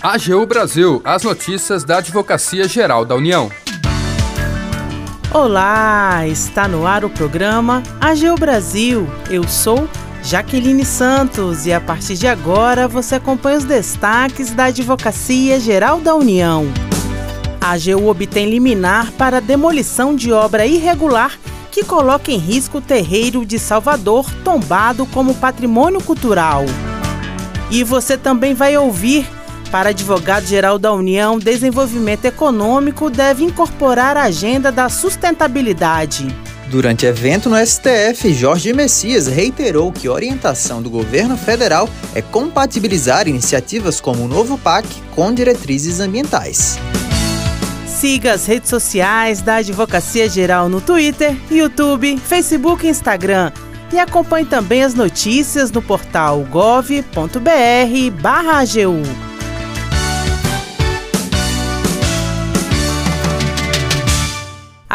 AGU Brasil, as notícias da Advocacia Geral da União. Olá, está no ar o programa AGU Brasil. Eu sou Jaqueline Santos e a partir de agora você acompanha os destaques da Advocacia Geral da União. A AGU obtém liminar para demolição de obra irregular que coloca em risco o terreiro de Salvador tombado como patrimônio cultural. E você também vai ouvir para advogado-geral da União, desenvolvimento econômico deve incorporar a agenda da sustentabilidade. Durante evento no STF, Jorge Messias reiterou que a orientação do governo federal é compatibilizar iniciativas como o novo PAC com diretrizes ambientais. Siga as redes sociais da Advocacia Geral no Twitter, YouTube, Facebook e Instagram. E acompanhe também as notícias no portal gov.br/agu.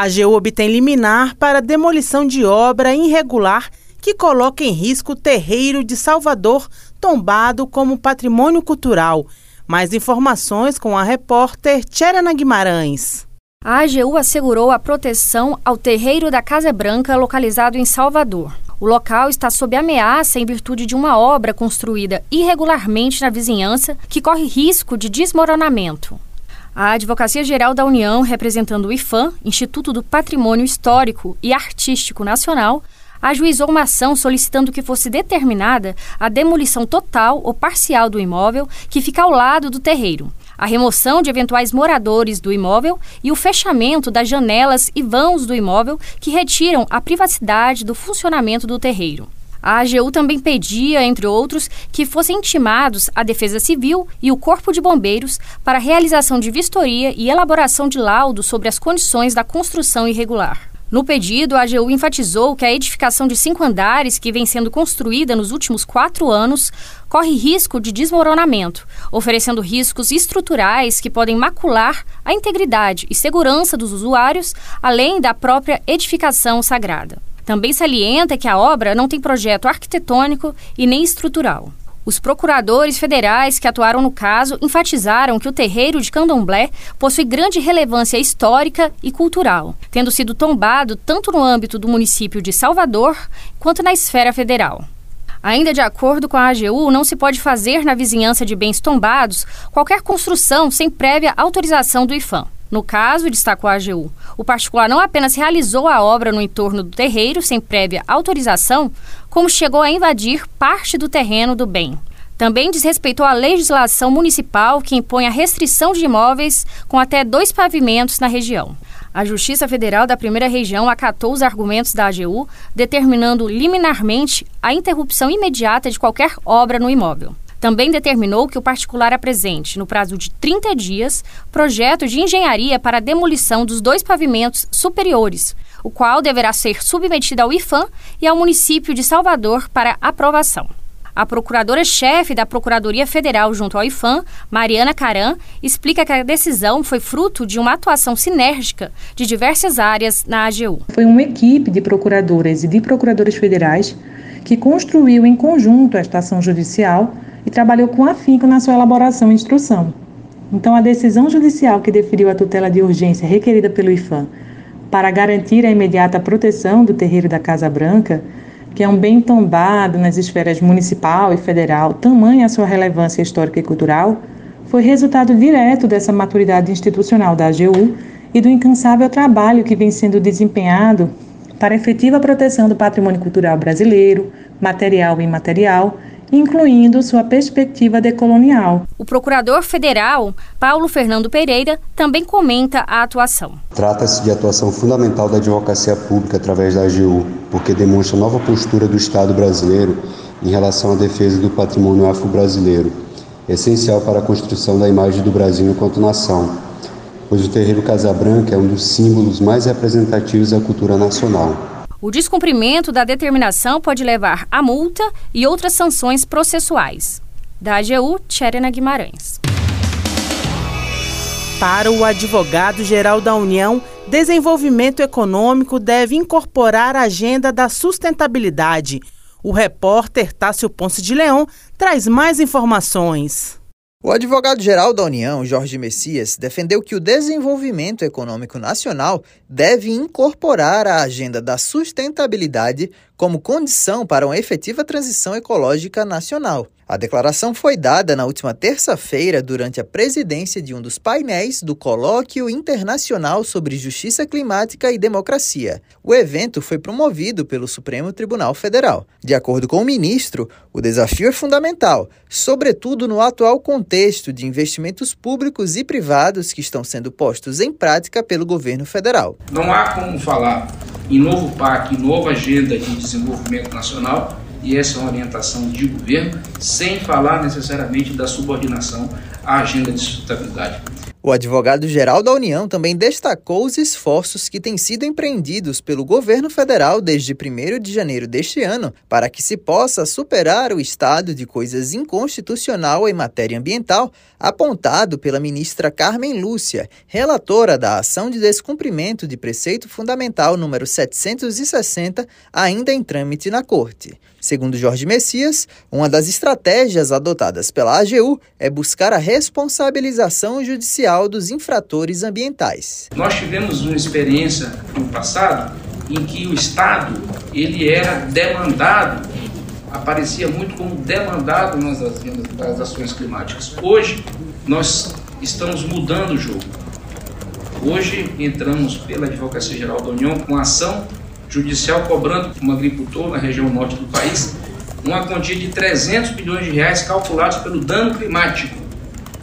AGU obtém liminar para demolição de obra irregular que coloca em risco o terreiro de Salvador, tombado como patrimônio cultural. Mais informações com a repórter Tcherana Guimarães. A AGU assegurou a proteção ao terreiro da Casa Branca, localizado em Salvador. O local está sob ameaça em virtude de uma obra construída irregularmente na vizinhança que corre risco de desmoronamento. A Advocacia Geral da União, representando o IFAM, Instituto do Patrimônio Histórico e Artístico Nacional, ajuizou uma ação solicitando que fosse determinada a demolição total ou parcial do imóvel que fica ao lado do terreiro, a remoção de eventuais moradores do imóvel e o fechamento das janelas e vãos do imóvel que retiram a privacidade do funcionamento do terreiro. A AGU também pedia, entre outros, que fossem intimados a Defesa Civil e o Corpo de Bombeiros para a realização de vistoria e elaboração de laudo sobre as condições da construção irregular. No pedido, a AGU enfatizou que a edificação de cinco andares, que vem sendo construída nos últimos quatro anos, corre risco de desmoronamento, oferecendo riscos estruturais que podem macular a integridade e segurança dos usuários, além da própria edificação sagrada. Também salienta que a obra não tem projeto arquitetônico e nem estrutural. Os procuradores federais que atuaram no caso enfatizaram que o terreiro de Candomblé possui grande relevância histórica e cultural, tendo sido tombado tanto no âmbito do município de Salvador quanto na esfera federal. Ainda de acordo com a AGU, não se pode fazer na vizinhança de bens tombados qualquer construção sem prévia autorização do IFAM. No caso, destacou a AGU, o particular não apenas realizou a obra no entorno do terreiro sem prévia autorização, como chegou a invadir parte do terreno do bem. Também desrespeitou a legislação municipal que impõe a restrição de imóveis com até dois pavimentos na região. A Justiça Federal da Primeira Região acatou os argumentos da AGU, determinando liminarmente a interrupção imediata de qualquer obra no imóvel. Também determinou que o particular apresente, no prazo de 30 dias, projeto de engenharia para a demolição dos dois pavimentos superiores, o qual deverá ser submetido ao IFAM e ao município de Salvador para aprovação. A procuradora-chefe da Procuradoria Federal junto ao IFAM, Mariana Caran, explica que a decisão foi fruto de uma atuação sinérgica de diversas áreas na AGU. Foi uma equipe de procuradoras e de procuradores federais que construiu em conjunto esta ação judicial e trabalhou com afinco na sua elaboração e instrução. Então, a decisão judicial que deferiu a tutela de urgência requerida pelo IFAM para garantir a imediata proteção do terreiro da Casa Branca, que é um bem tombado nas esferas municipal e federal, tamanha a sua relevância histórica e cultural, foi resultado direto dessa maturidade institucional da AGU e do incansável trabalho que vem sendo desempenhado para efetiva proteção do patrimônio cultural brasileiro, material e imaterial, incluindo sua perspectiva decolonial. O procurador federal, Paulo Fernando Pereira, também comenta a atuação. Trata-se de atuação fundamental da advocacia pública através da AGU, porque demonstra nova postura do Estado brasileiro em relação à defesa do patrimônio afro-brasileiro, essencial para a construção da imagem do Brasil enquanto nação, pois o terreiro Casa Branca é um dos símbolos mais representativos da cultura nacional. O descumprimento da determinação pode levar a multa e outras sanções processuais. Da AGU, Tcherena Guimarães. Para o advogado-geral da União, desenvolvimento econômico deve incorporar a agenda da sustentabilidade. O repórter Tássio Ponce de Leão traz mais informações. O advogado-geral da União, Jorge Messias, defendeu que o desenvolvimento econômico nacional deve incorporar a agenda da sustentabilidade como condição para uma efetiva transição ecológica nacional. A declaração foi dada na última terça-feira durante a presidência de um dos painéis do Colóquio Internacional sobre Justiça Climática e Democracia. O evento foi promovido pelo Supremo Tribunal Federal. De acordo com o ministro, o desafio é fundamental, sobretudo no atual contexto de investimentos públicos e privados que estão sendo postos em prática pelo governo federal. Não há como falar em novo PAC, nova agenda de desenvolvimento nacional, e essa é uma orientação de governo, sem falar necessariamente da subordinação à agenda de sustentabilidade. O advogado-geral da União também destacou os esforços que têm sido empreendidos pelo governo federal desde 1 de janeiro deste ano para que se possa superar o estado de coisas inconstitucional em matéria ambiental apontado pela ministra Carmen Lúcia, relatora da ação de descumprimento de preceito fundamental número 760, ainda em trâmite na Corte. Segundo Jorge Messias, uma das estratégias adotadas pela AGU é buscar a responsabilização judicial dos infratores ambientais. Nós tivemos uma experiência no passado em que o Estado ele era demandado, aparecia muito como demandado nas, nas ações climáticas. Hoje nós estamos mudando o jogo. Hoje entramos pela Advocacia Geral da União com ação judicial cobrando um agricultor na região norte do país uma quantia de 300 bilhões de reais calculados pelo dano climático.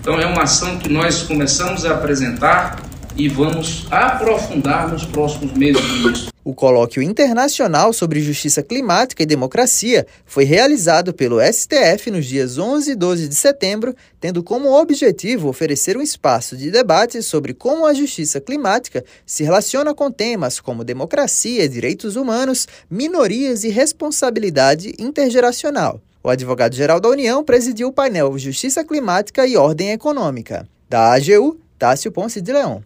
Então é uma ação que nós começamos a apresentar e vamos aprofundar nos próximos meses. O colóquio internacional sobre justiça climática e democracia foi realizado pelo STF nos dias 11 e 12 de setembro, tendo como objetivo oferecer um espaço de debate sobre como a justiça climática se relaciona com temas como democracia, direitos humanos, minorias e responsabilidade intergeracional. O advogado-geral da União presidiu o painel Justiça Climática e Ordem Econômica. Da AGU, Tássio Ponce de Leão.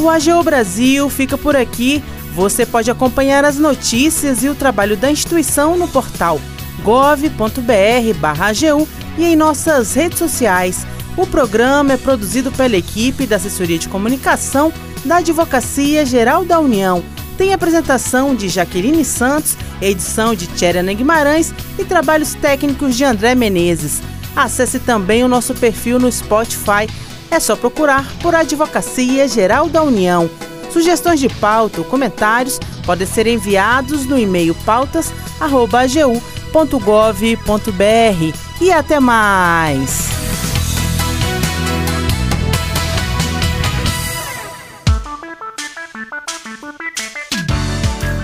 O AGU Brasil fica por aqui. Você pode acompanhar as notícias e o trabalho da instituição no portal gov.br/agu e em nossas redes sociais. O programa é produzido pela equipe da Assessoria de Comunicação da Advocacia Geral da União. Tem apresentação de Jaqueline Santos, edição de Tcherana Guimarães e trabalhos técnicos de André Menezes. Acesse também o nosso perfil no Spotify é só procurar por Advocacia Geral da União. Sugestões de pauta ou comentários podem ser enviados no e-mail pautas.agu.gov.br. E até mais!